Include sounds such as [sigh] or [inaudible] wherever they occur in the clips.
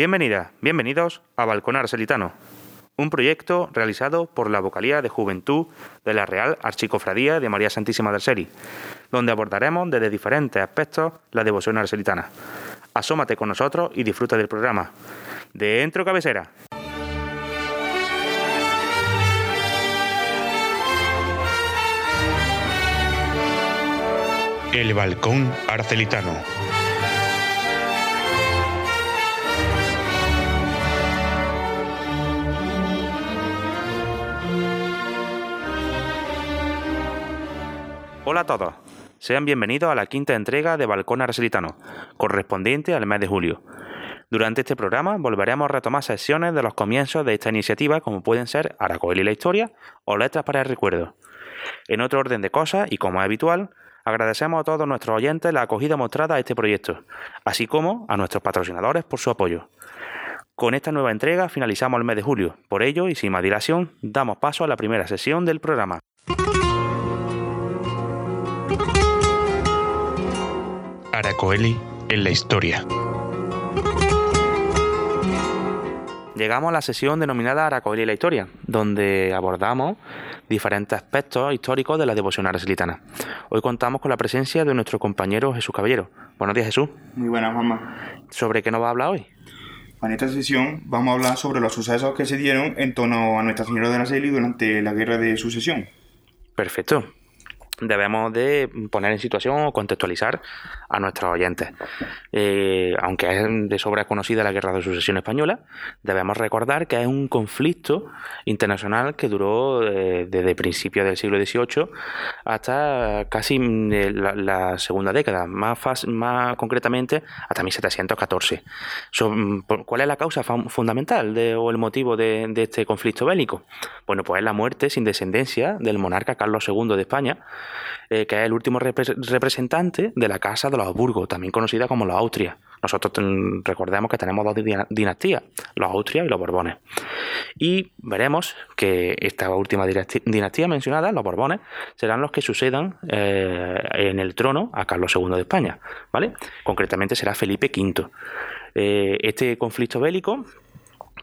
Bienvenidas, bienvenidos a Balcón Arcelitano, un proyecto realizado por la Vocalía de Juventud de la Real Archicofradía de María Santísima del Seri, donde abordaremos desde diferentes aspectos la devoción arcelitana. Asómate con nosotros y disfruta del programa. Dentro cabecera. El Balcón Arcelitano. Hola a todos. Sean bienvenidos a la quinta entrega de Balcón Arcelitano, correspondiente al mes de julio. Durante este programa volveremos a retomar sesiones de los comienzos de esta iniciativa, como pueden ser Aracoel y la historia o Letras para el recuerdo. En otro orden de cosas, y como es habitual, agradecemos a todos nuestros oyentes la acogida mostrada a este proyecto, así como a nuestros patrocinadores por su apoyo. Con esta nueva entrega finalizamos el mes de julio. Por ello, y sin más dilación, damos paso a la primera sesión del programa. Aracoeli en la historia. Llegamos a la sesión denominada Aracoeli y la historia, donde abordamos diferentes aspectos históricos de la devoción arcelitana. Hoy contamos con la presencia de nuestro compañero Jesús Caballero. Buenos días, Jesús. Muy buenas, mamá. ¿Sobre qué nos va a hablar hoy? En esta sesión vamos a hablar sobre los sucesos que se dieron en torno a Nuestra Señora de la Celi durante la Guerra de Sucesión. Perfecto debemos de poner en situación o contextualizar a nuestros oyentes. Eh, aunque es de sobra conocida la Guerra de Sucesión Española, debemos recordar que es un conflicto internacional que duró eh, desde principios del siglo XVIII hasta casi mm, eh, la, segunda década, más, concretamente hasta 1714. Mm, ¿Cuál es la causa fundamental o el motivo de, de este conflicto bélico? Bueno, pues es la muerte sin descendencia del monarca Carlos II de España, eh, que es el último representante de la Casa de los Habsburgo, también conocida como los Austrias. Nosotros recordemos que tenemos dos dinastías, los Austrias y los Borbones. Y veremos que esta última dinastía mencionada, los Borbones, serán los que sucedan eh, en el trono a Carlos II de España. ¿vale? Concretamente será Felipe V. Eh, este conflicto bélico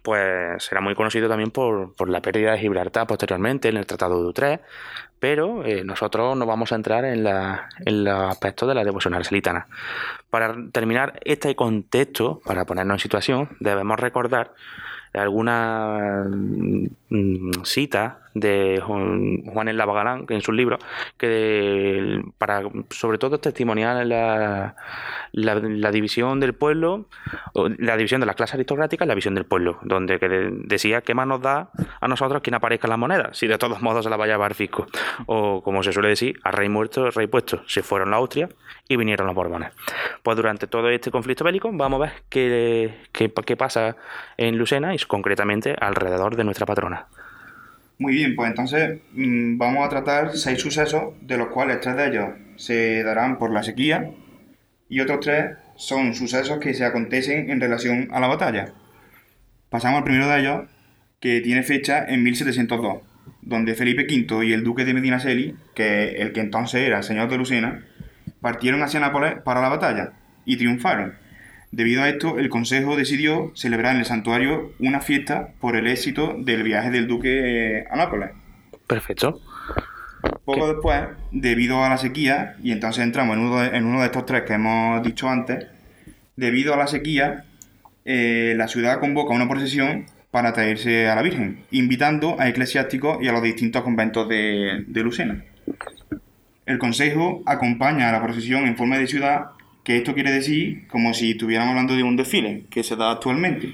pues será muy conocido también por, por, la pérdida de Gibraltar posteriormente en el Tratado de Utrecht, pero eh, nosotros nos vamos a entrar en, la, en los aspectos de la devoción arcelitana. Para terminar este contexto, para ponernos en situación, debemos recordar alguna mm, cita de Juan El Lavagalán en sus libros que para sobre todo testimoniar la, la, división del pueblo la división de las clases aristocráticas y la visión del pueblo donde decía qué más nos da a nosotros quien aparezca en las monedas si de todos modos se la vaya a llevar fisco o como se suele decir a rey muerto rey puesto. Se fueron la Austria y vinieron los Borbones. Pues durante todo este conflicto bélico vamos a ver qué, qué, qué pasa en Lucena y concretamente alrededor de nuestra patrona. Muy bien, pues entonces mm, vamos a tratar seis sucesos, de los cuales tres de ellos se darán por la sequía y otros tres son sucesos que se acontecen en relación a la batalla. Pasamos al primero de ellos, que tiene fecha en 1702, donde Felipe V y el duque de Medinaceli, que el que entonces era señor de Lucena, partieron hacia Nápoles para la batalla y triunfaron Debido a esto, el Consejo decidió celebrar en el santuario una fiesta por el éxito del viaje del duque a Nápoles. Perfecto. Poco después, debido a la sequía, y entonces entramos en uno de, en uno de estos tres que hemos dicho antes, debido a la sequía, eh, la ciudad convoca una procesión para traerse a la Virgen, invitando a eclesiásticos y a los distintos conventos de, de Lucena. El Consejo acompaña a la procesión en forma de ciudad que esto quiere decir como si estuviéramos hablando de un desfile que se da actualmente,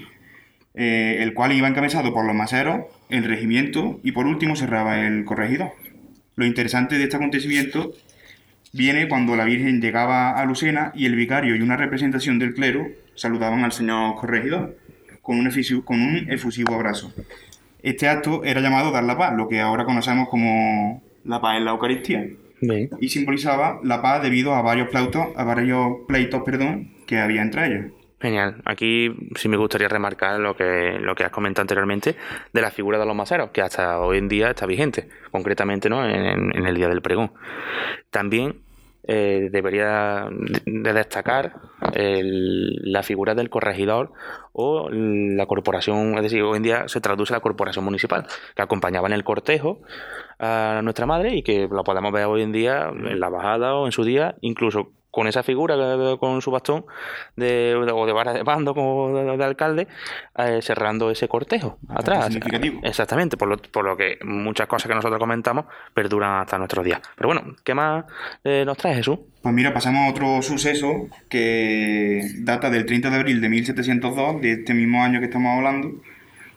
eh, el cual iba encabezado por los maseros, el regimiento y por último cerraba el corregidor. Lo interesante de este acontecimiento viene cuando la Virgen llegaba a Lucena y el vicario y una representación del clero saludaban al señor corregidor con un, efusivo, con un efusivo abrazo. Este acto era llamado dar la paz, lo que ahora conocemos como la paz en la Eucaristía y simbolizaba la paz debido a varios pleitos, a varios pleitos perdón, que había entre ellos. Genial. Aquí sí me gustaría remarcar lo que, lo que has comentado anteriormente de la figura de los maseros, que hasta hoy en día está vigente, concretamente ¿no? en, el Día del Pregón. También eh, debería de destacar la figura del corregidor o la corporación, es decir, hoy en día se traduce la corporación municipal, que acompañaba en el cortejo a nuestra madre y que lo podemos ver hoy en día en la bajada o en su día, incluso con esa figura con su bastón de, o de vara de bando como de, alcalde eh, cerrando ese cortejo atrás significativo. exactamente por lo, por lo que muchas cosas que nosotros comentamos perduran hasta nuestros días pero bueno ¿qué más eh, nos trae Jesús? Pues mira, pasamos a otro suceso que data del 30 de abril de 1702, de este mismo año que estamos hablando,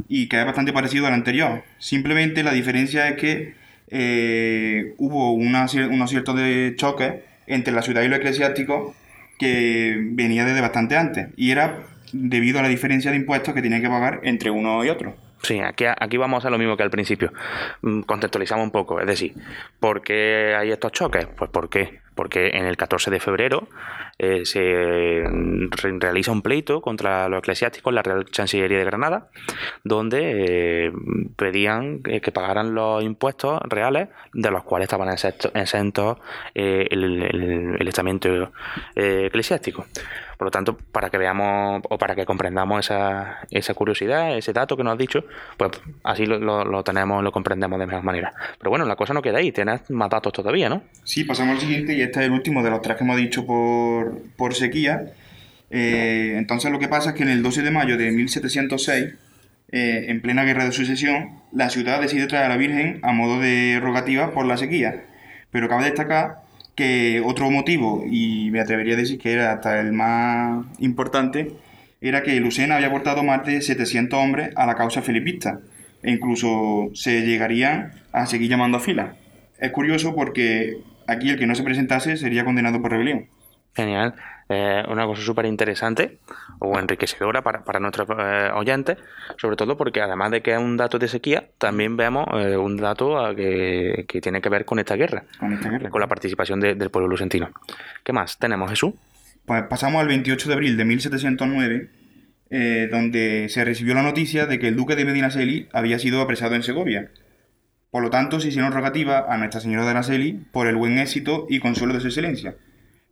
y que es bastante parecido al anterior. Simplemente la diferencia es que eh, hubo una, unos ciertos de choques entre la ciudad y lo eclesiástico que venía desde bastante antes, y era debido a la diferencia de impuestos que tenían que pagar entre uno y otro. Sí, aquí, aquí vamos a lo mismo que al principio. Mm, contextualizamos un poco, es decir, ¿por qué hay estos choques? Pues ¿por qué? Porque en el 14 de febrero eh, se realiza un pleito contra los eclesiásticos en la Real Chancillería de Granada, donde eh, pedían que pagaran los impuestos reales de los cuales estaban exentos eh, el, estamento eclesiástico. Por lo tanto, para que veamos o para que comprendamos esa, esa curiosidad, ese dato que nos has dicho, pues así lo, lo, tenemos, lo comprendemos de mejor manera. Pero bueno, la cosa no queda ahí, tienes más datos todavía, ¿no? Sí, pasamos al siguiente y este es el último de los tres que hemos dicho por, por sequía. Eh, entonces lo que pasa es que en el 12 de mayo de 1706, eh, en plena guerra de sucesión, la ciudad decide traer a la Virgen a modo de rogativa por la sequía. Pero cabe destacar que otro motivo, y me atrevería a decir que era hasta el más importante, era que Lucena había aportado más de 700 hombres a la causa filipista, e incluso se llegarían a seguir llamando a fila. Es curioso porque aquí el que no se presentase sería condenado por rebelión. Genial. Eh, una cosa súper interesante o enriquecedora para, para nuestros eh, oyentes, sobre todo porque además de que es un dato de sequía, también vemos eh, un dato que, que, tiene que ver con esta guerra, con, esta guerra. con la participación del pueblo lucentino. ¿Qué más tenemos, Jesús? Pues pasamos al 28 de abril de 1709, donde se recibió la noticia de que el duque de Medinaceli había sido apresado en Segovia. Por lo tanto, se hicieron rogativa a Nuestra Señora de Naceli por el buen éxito y consuelo de su excelencia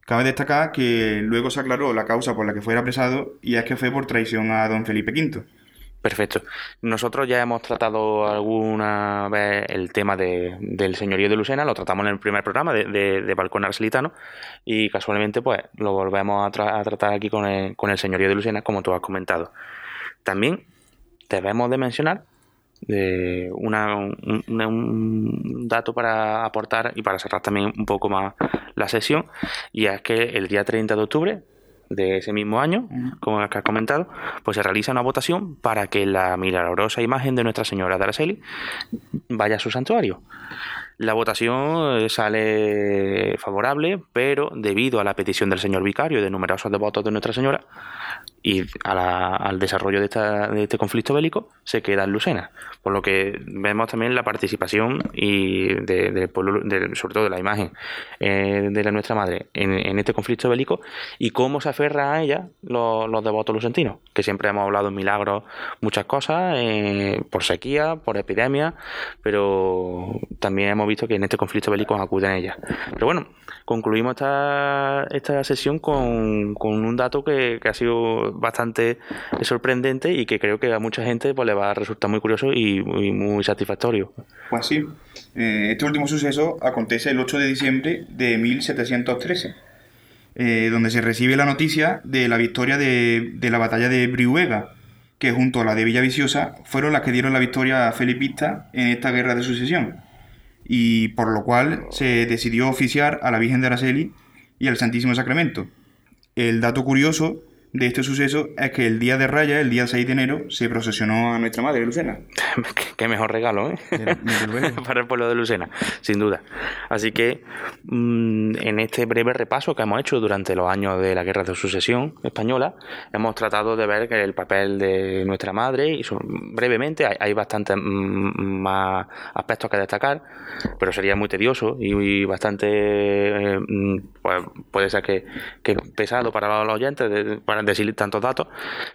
Cabe destacar que luego se aclaró la causa por la que fuera apresado y es que fue por traición a don Felipe V. Perfecto. Nosotros ya hemos tratado alguna vez el tema del señorío de Lucena, lo tratamos en el primer programa de, de, Balcón Arcelitano y casualmente pues lo volvemos a, tratar aquí con el señorío de Lucena, como tú has comentado. También debemos de mencionar una, un, dato para aportar y para cerrar también un poco más la sesión, y es que el día 30 de octubre de ese mismo año, como has comentado, pues se realiza una votación para que la milagrosa imagen de Nuestra Señora de Araceli vaya a su santuario. La votación eh, sale favorable, pero debido a la petición del señor vicario y de numerosos devotos de Nuestra Señora, y al desarrollo de, este conflicto bélico se queda en Lucena. Por lo que vemos también la participación y de, sobre todo de la imagen eh, de la nuestra madre en, este conflicto bélico y cómo se aferra a ella los, devotos lucentinos, que siempre hemos hablado en milagros, muchas cosas, eh, por sequía, por epidemia, pero también hemos visto que en este conflicto bélico acuden ella. Pero bueno, concluimos esta, esta sesión con, un dato que, que ha sido bastante sorprendente y que creo que a mucha gente pues, le va a resultar muy curioso y, muy satisfactorio. Pues sí, eh, este último suceso acontece el 8 de diciembre de 1713, eh, donde se recibe la noticia de la victoria de, de la batalla de Brihuega, que junto a la de Villaviciosa fueron las que dieron la victoria a Felipista en esta guerra de sucesión, y por lo cual se decidió oficiar a la Virgen de Araceli y al Santísimo Sacramento. El dato curioso de este suceso es que el día de Raya, el día 6 de enero, se procesionó a nuestra madre, Lucena. [laughs] Qué mejor regalo, ¿eh? [laughs] Para el pueblo de Lucena, sin duda. Así que mm, en este breve repaso que hemos hecho durante los años de la Guerra de Sucesión española, hemos tratado de ver el papel de nuestra madre y brevemente hay, bastantes mm, más aspectos que destacar, pero sería muy tedioso y, bastante, eh, mm, pues, puede ser que, pesado para los oyentes, para decir tantos datos,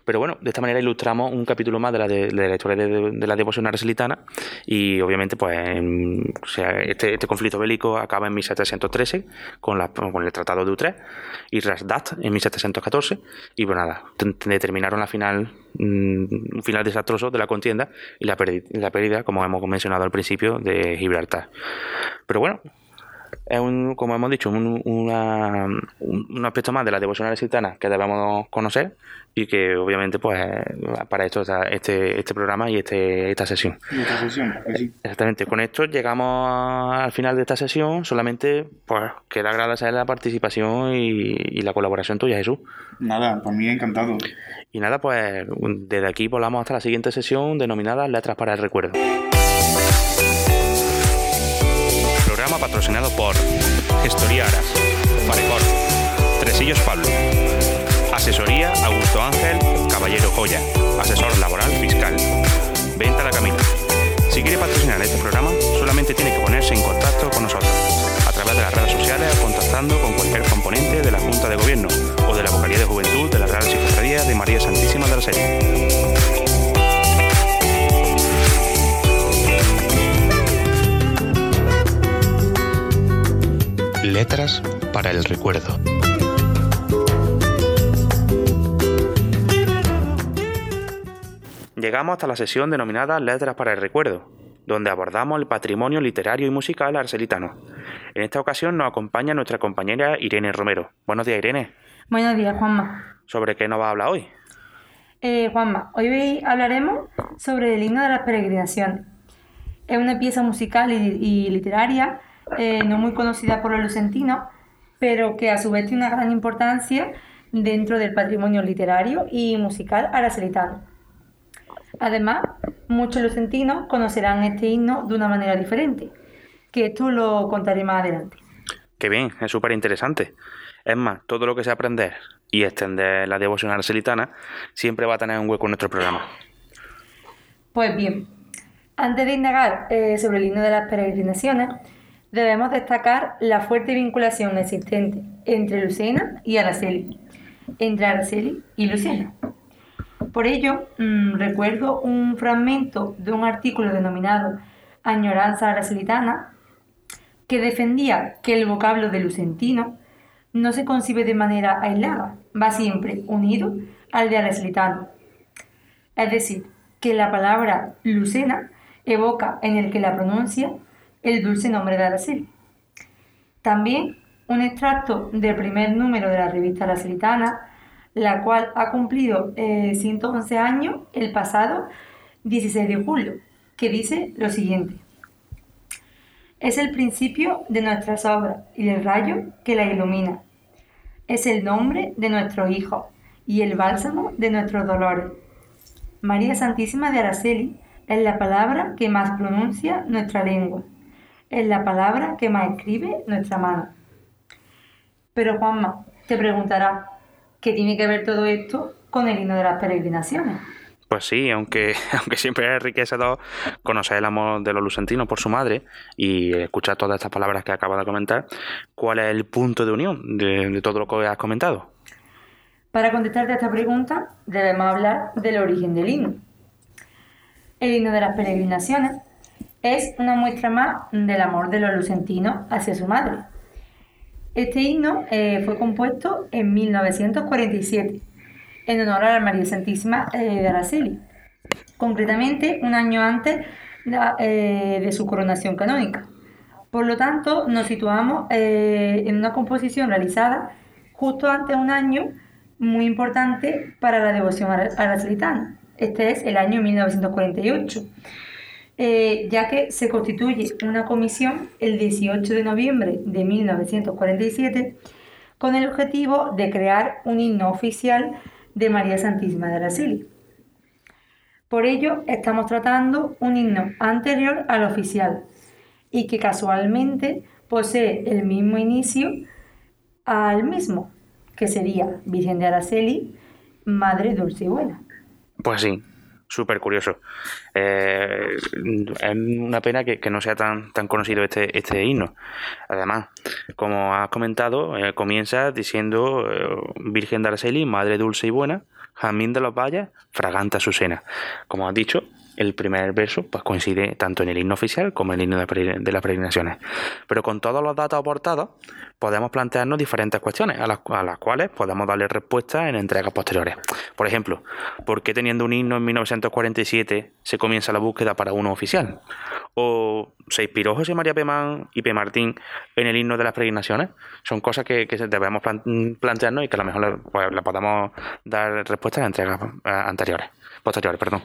pero bueno, de esta manera ilustramos un capítulo más de la, de, la historia de, la devoción arcelitana y obviamente pues este, este, conflicto bélico acaba en 1713 con, la, con el Tratado de Utrecht y Rasdat en 1714 y bueno nada, determinaron la final mm, un final desastroso de la contienda y la pérdida, como hemos mencionado al principio, de Gibraltar. Pero bueno, es un, como hemos dicho, un, un, aspecto más de la devoción arcelitana que debemos conocer y que obviamente pues para esto está este, este programa y este, esta sesión. Esta sesión, pues Exactamente, con esto llegamos al final de esta sesión, solamente pues queda agradecer la participación y, y la colaboración tuya, Jesús. Nada, por mí encantado. Y nada, pues desde aquí volamos hasta la siguiente sesión denominada Letras para el Recuerdo. Patrocinado por Gestoría Aras, Farecor, Tresillos Pablo, Asesoría Augusto Ángel Caballero Joya, Asesor Laboral Fiscal, Venta La Camino. Si quiere patrocinar este programa, solamente tiene que ponerse en contacto con nosotros a través de las redes sociales o contactando con cualquier componente de la Junta de Gobierno o de la Vocalía de Juventud de la Real Secretaría de María Santísima de la Serie. Letras para el recuerdo. Llegamos hasta la sesión denominada Letras para el recuerdo, donde abordamos el patrimonio literario y musical arcelitano. En esta ocasión nos acompaña nuestra compañera Irene Romero. Buenos días, Irene. Buenos días, Juanma. ¿Sobre qué nos va a hablar hoy? Eh, Juanma, hoy hablaremos sobre el himno de las peregrinaciones. Es una pieza musical y literaria eh, no muy conocida por los lucentinos, pero que a su vez tiene una gran importancia dentro del patrimonio literario y musical aracelitano. Además, muchos lucentinos conocerán este himno de una manera diferente, que esto lo contaré más adelante. Qué bien, es súper interesante. Es más, todo lo que sea aprender y extender la devoción aracelitana siempre va a tener un hueco en nuestro programa. Pues bien, antes de indagar eh, sobre el himno de las peregrinaciones, debemos destacar la fuerte vinculación existente entre Lucena y Araceli, entre Araceli y Lucena. Por ello, mm, recuerdo un fragmento de un artículo denominado Añoranza Aracelitana, que defendía que el vocablo de lucentino no se concibe de manera aislada, va siempre unido al de aracelitano. Es decir, que la palabra lucena evoca en el que la pronuncia el dulce nombre de Araceli. También un extracto del primer número de la revista Aracelitana, la cual ha cumplido 111 eh, años el pasado 16 de julio, que dice lo siguiente. Es el principio de nuestras obras y el rayo que la ilumina. Es el nombre de nuestro Hijo y el bálsamo de nuestros dolores. María Santísima de Araceli es la palabra que más pronuncia nuestra lengua es la palabra que más escribe nuestra mano. Pero Juanma, te preguntará, ¿qué tiene que ver todo esto con el himno de las peregrinaciones? Pues sí, aunque, [laughs] aunque siempre es enriquecedor conocer el amor de los lucentinos por su madre y escuchar todas estas palabras que acaba de comentar, ¿cuál es el punto de unión de, de todo lo que has comentado? Para contestarte a esta pregunta, debemos hablar del origen del himno. El himno de las peregrinaciones es una muestra más del amor de los lucentinos hacia su madre. Este himno eh, fue compuesto en 1947 en honor a la María Santísima eh, de Araceli, concretamente un año antes eh, de su coronación canónica. Por lo tanto, nos situamos en una composición realizada justo antes de un año muy importante para la devoción aracelitana. Este es el año 1948 eh, ya que se constituye una comisión el 18 de noviembre de 1947 con el objetivo de crear un himno oficial de María Santísima de Araceli. Por ello, estamos tratando un himno anterior al oficial y que casualmente posee el mismo inicio al mismo, que sería Virgen de Araceli, Madre Dulce y Buena. Pues sí, súper curioso. Eh, es una pena que, no sea tan, tan conocido este, este himno. Además, como has comentado, eh, comienza diciendo Virgen de Araceli, Madre dulce y buena, Jamín de los Valles, Fraganta Azucena. Como has dicho, el primer verso pues, coincide tanto en el himno oficial como en el himno de, las peregrinaciones. Pero con todos los datos aportados, podemos plantearnos diferentes cuestiones a las, cuales podemos darle respuesta en entregas posteriores. Por ejemplo, ¿por qué teniendo un himno en 1947 se comienza la búsqueda para uno oficial? ¿O se inspiró José María Pemán y P. Martín en el himno de las peregrinaciones? Son cosas que, debemos plantearnos y que a lo mejor le, pues, podamos dar respuesta en entregas eh, anteriores, posteriores. Perdón.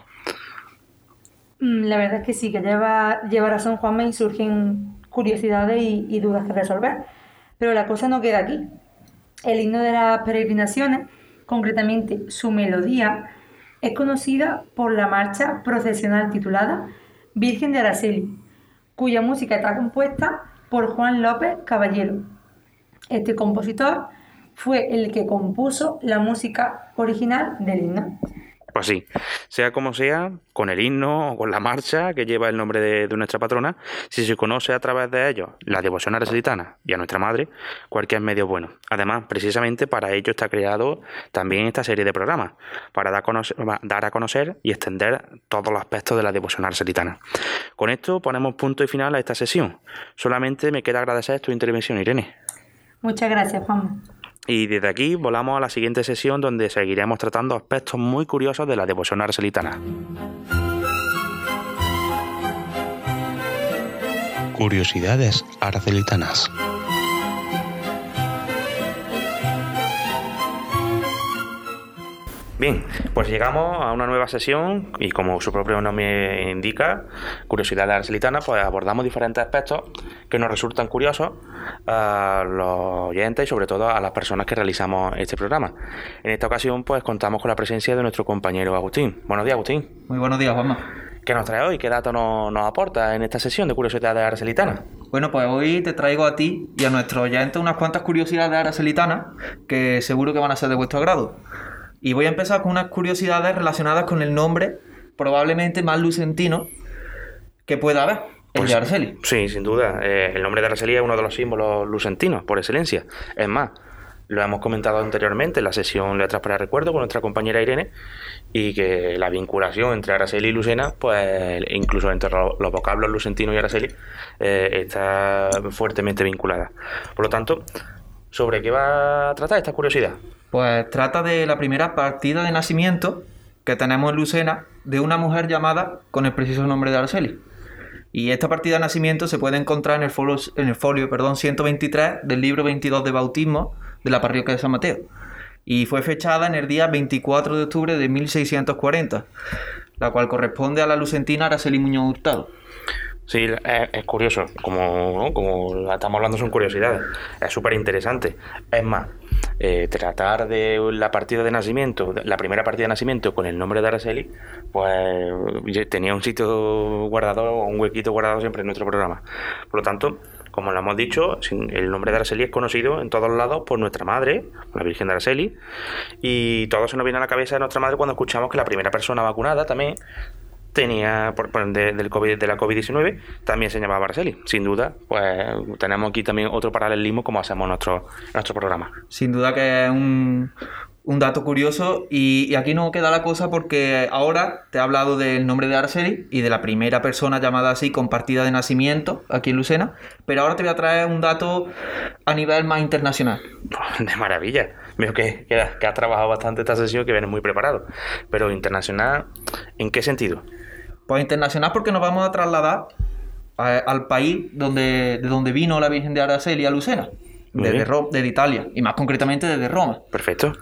Mm, la verdad es que sí, que lleva, lleva razón Juanma y surgen curiosidades y, dudas que resolver. Pero la cosa no queda aquí. El himno de las peregrinaciones, concretamente su melodía, es conocida por la marcha procesional titulada Virgen de Araceli, cuya música está compuesta por Juan López Caballero. Este compositor fue el que compuso la música original del himno. Pues sí, sea como sea, con el himno o con la marcha que lleva el nombre de, nuestra patrona, si se conoce a través de ellos la devoción a y a nuestra madre, cualquier medio bueno. Además, precisamente para ello está creado también esta serie de programas, para dar a conocer, a y extender todos los aspectos de la devoción arcelitana. Con esto ponemos punto y final a esta sesión. Solamente me queda agradecer tu intervención, Irene. Muchas gracias, Juan. Y desde aquí volamos a la siguiente sesión donde seguiremos tratando aspectos muy curiosos de la devoción arcelitana. Curiosidades arcelitanas. Bien, pues llegamos a una nueva sesión y como su propio nombre indica, Curiosidad Arcelitana, pues abordamos diferentes aspectos que nos resultan curiosos a los oyentes y sobre todo a las personas que realizamos este programa. En esta ocasión pues contamos con la presencia de nuestro compañero Agustín. Buenos días Agustín. Muy buenos días Juanma. ¿Qué nos trae hoy? ¿Qué datos nos, nos aporta en esta sesión de Curiosidades Arcelitanas? Bueno, pues hoy te traigo a ti y a nuestros oyentes unas cuantas curiosidades arcelitanas que seguro que van a ser de vuestro agrado. Y voy a empezar con unas curiosidades relacionadas con el nombre, probablemente más lucentino, que pueda haber. El pues de Araceli. Sí, sin duda. Eh, el nombre de Araceli es uno de los símbolos lucentinos, por excelencia. Es más, lo hemos comentado anteriormente en la sesión Letras para Recuerdo con nuestra compañera Irene, y que la vinculación entre Araceli y Lucena, pues incluso entre los vocablos lucentino y Araceli, eh, está fuertemente vinculada. Por lo tanto, ¿sobre qué va a tratar esta curiosidad? Pues trata de la primera partida de nacimiento que tenemos en Lucena de una mujer llamada con el preciso nombre de Araceli. Y esta partida de nacimiento se puede encontrar en el folio, en el folio perdón, 123 del libro 22 de bautismo de la parroquia de San Mateo. Y fue fechada en el día 24 de octubre de 1640, la cual corresponde a la lucentina Araceli Muñoz Hurtado. Sí, es, curioso, como, como estamos hablando son curiosidades, es súper interesante. Es más, eh, tratar de la partida de nacimiento, la primera partida de nacimiento con el nombre de Araceli, pues tenía un sitio guardado, un huequito guardado siempre en nuestro programa. Por lo tanto, como lo hemos dicho, el nombre de Araceli es conocido en todos lados por nuestra madre, la Virgen de Araceli, y todo se nos viene a la cabeza de nuestra madre cuando escuchamos que la primera persona vacunada también tenía por, de, del COVID, de la COVID-19 también se llamaba Araceli. Sin duda, pues tenemos aquí también otro paralelismo como hacemos nuestro, nuestro programa. Sin duda que es un, un dato curioso y, aquí no queda la cosa porque ahora te he hablado del nombre de Araceli y de la primera persona llamada así con partida de nacimiento aquí en Lucena, pero ahora te voy a traer un dato a nivel más internacional. [laughs] De maravilla. Veo que, que, que has trabajado bastante esta sesión, que vienes muy preparado. Pero internacional, ¿en qué sentido? Pues internacional porque nos vamos a trasladar al país donde, de donde vino la Virgen de Araceli a Lucena, desde, desde Italia, y más concretamente desde Roma. Perfecto.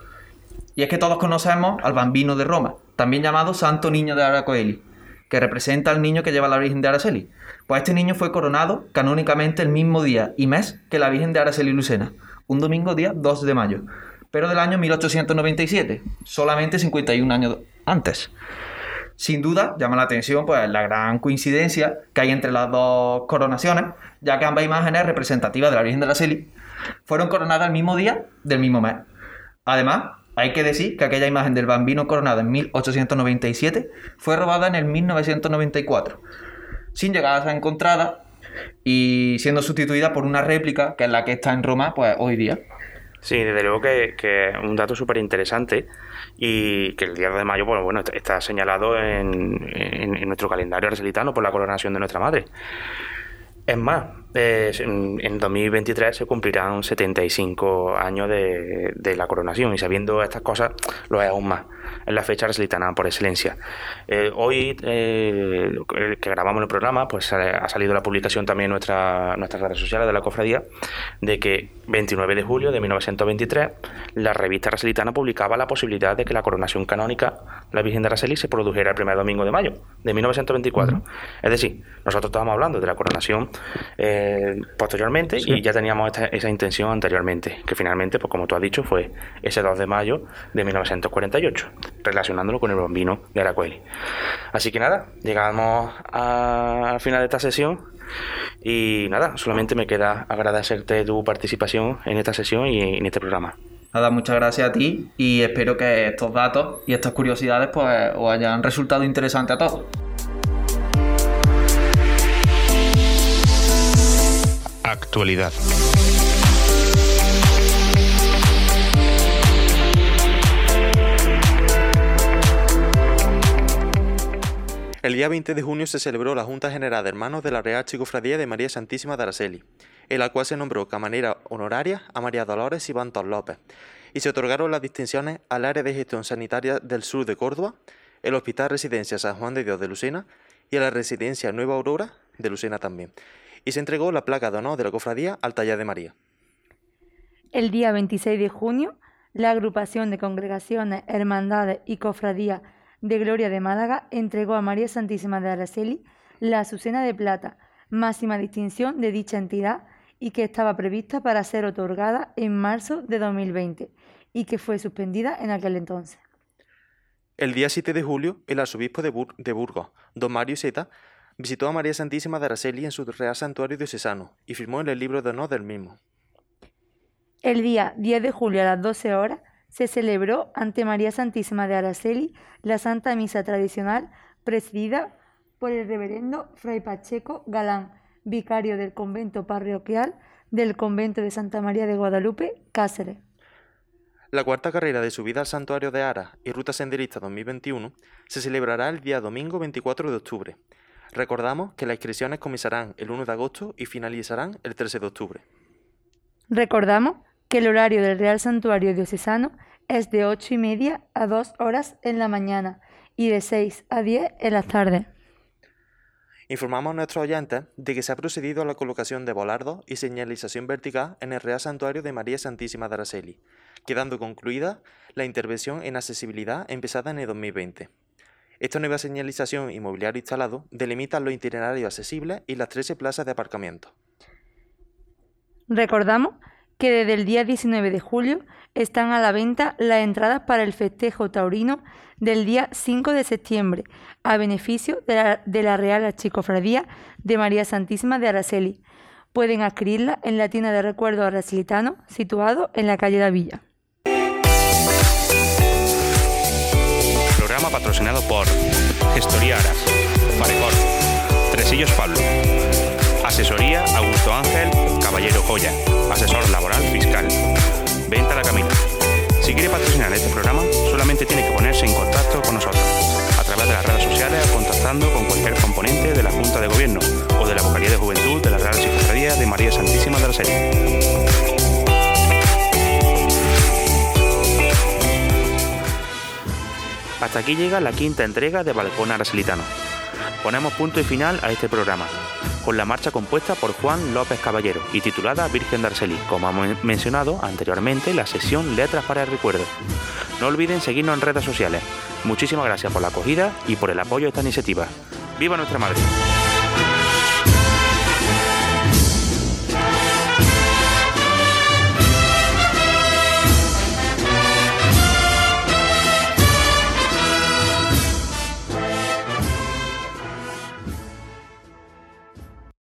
Y es que todos conocemos al bambino de Roma, también llamado Santo Niño de Aracoeli, que representa al niño que lleva la Virgen de Araceli. Pues este niño fue coronado canónicamente el mismo día y mes que la Virgen de Araceli Lucena, un domingo día 2 de mayo, pero del año 1897, solamente 51 años antes. Sin duda, llama la atención pues, la gran coincidencia que hay entre las dos coronaciones, ya que ambas imágenes representativas de la Virgen de la Seli fueron coronadas el mismo día del mismo mes. Además, Hay que decir que aquella imagen del bambino coronado en 1897 fue robada en el 1994, sin llegar a ser encontrada y siendo sustituida por una réplica que es la que está en Roma pues hoy día. Sí, desde luego que, es un dato súper interesante y que el día de mayo, bueno, bueno está señalado en, en, nuestro calendario arcelitano por la coronación de nuestra madre. Es más, en 2023 se cumplirán 75 años de, de, la coronación y sabiendo estas cosas lo es aún más. Es la fecha arcelitana por excelencia. Eh, hoy eh, que grabamos el programa, pues ha salido la publicación también en nuestra, nuestras redes sociales de la cofradía de que 29 de julio de 1923 la revista arcelitana publicaba la posibilidad de que la coronación canónica de la Virgen de Araceli se produjera el primer domingo de mayo de 1924. Es decir, nosotros estábamos hablando de la coronación eh, posteriormente y ya teníamos esa intención anteriormente, que finalmente, pues como tú has dicho, fue ese 2 de mayo de 1948 relacionándolo con el bambino de Aracueli. Así que nada, llegamos al final de esta sesión y nada, solamente me queda agradecerte tu participación en esta sesión y en este programa. Nada, muchas gracias a ti y espero que estos datos y estas curiosidades pues os hayan resultado interesantes a todos. Actualidad. El día 20 de junio se celebró la Junta General de Hermanos de la Real Chicofradía de María Santísima de Araceli, en la cual se nombró de manera honoraria a María Dolores y Bantos López, y se otorgaron las distinciones al área de gestión sanitaria del sur de Córdoba, el Hospital Residencia San Juan de Dios de Lucena y a la Residencia Nueva Aurora de Lucena también, y se entregó la placa de honor de la cofradía al taller de María. El día 26 de junio, la agrupación de congregaciones, hermandades y cofradías de Gloria de Málaga entregó a María Santísima de Araceli la Azucena de Plata, máxima distinción de dicha entidad y que estaba prevista para ser otorgada en marzo de 2020 y que fue suspendida en aquel entonces. El día 7 de julio, el arzobispo de, Burgos, don Mario Zeta, visitó a María Santísima de Araceli en su Real Santuario Diocesano y firmó en el libro de honor del mismo. El día 10 de julio a las 12 horas se celebró ante María Santísima de Araceli la Santa Misa tradicional presidida por el reverendo Fray Pacheco Galán, vicario del convento parroquial del convento de Santa María de Guadalupe, Cáceres. La cuarta carrera de subida al santuario de Ara y Ruta Senderista 2021 se celebrará el día domingo 24 de octubre. Recordamos que las inscripciones comenzarán el 1 de agosto y finalizarán el 13 de octubre. Recordamos que el horario del Real Santuario Diocesano es de 8 y media a 2 horas en la mañana y de 6 a 10 en las tardes. Informamos a nuestros oyentes de que se ha procedido a la colocación de volardos y señalización vertical en el Real Santuario de María Santísima de Araceli, quedando concluida la intervención en accesibilidad empezada en el 2020. Esta nueva señalización y mobiliario instalado delimita los itinerarios accesibles y las 13 plazas de aparcamiento. Recordamos que desde el día 19 de julio están a la venta las entradas para el festejo taurino del día 5 de septiembre, a beneficio de la, Real Archicofradía de María Santísima de Araceli. Pueden adquirirla en la tienda de recuerdo aracelitano situado en la calle de Villa. Programa patrocinado por Gestoría Aras, Tresillos Pablo, Asesoría Augusto Ángel Caballero Joya, asesor laboral fiscal. Venta la camina. Si quiere patrocinar este programa, solamente tiene que ponerse en contacto con nosotros a través de las redes sociales o contactando con cualquier componente de la Junta de Gobierno o de la Vocalía de Juventud de la Real Secretaría de María Santísima de la Serie. Hasta aquí llega la quinta entrega de Balcón Araselitano. Ponemos punto y final a este programa con la marcha compuesta por Juan López Caballero y titulada Virgen de Arcelí, como hemos mencionado anteriormente la sesión Letras para el Recuerdo. No olviden seguirnos en redes sociales. Muchísimas gracias por la acogida y por el apoyo a esta iniciativa. ¡Viva nuestra madre!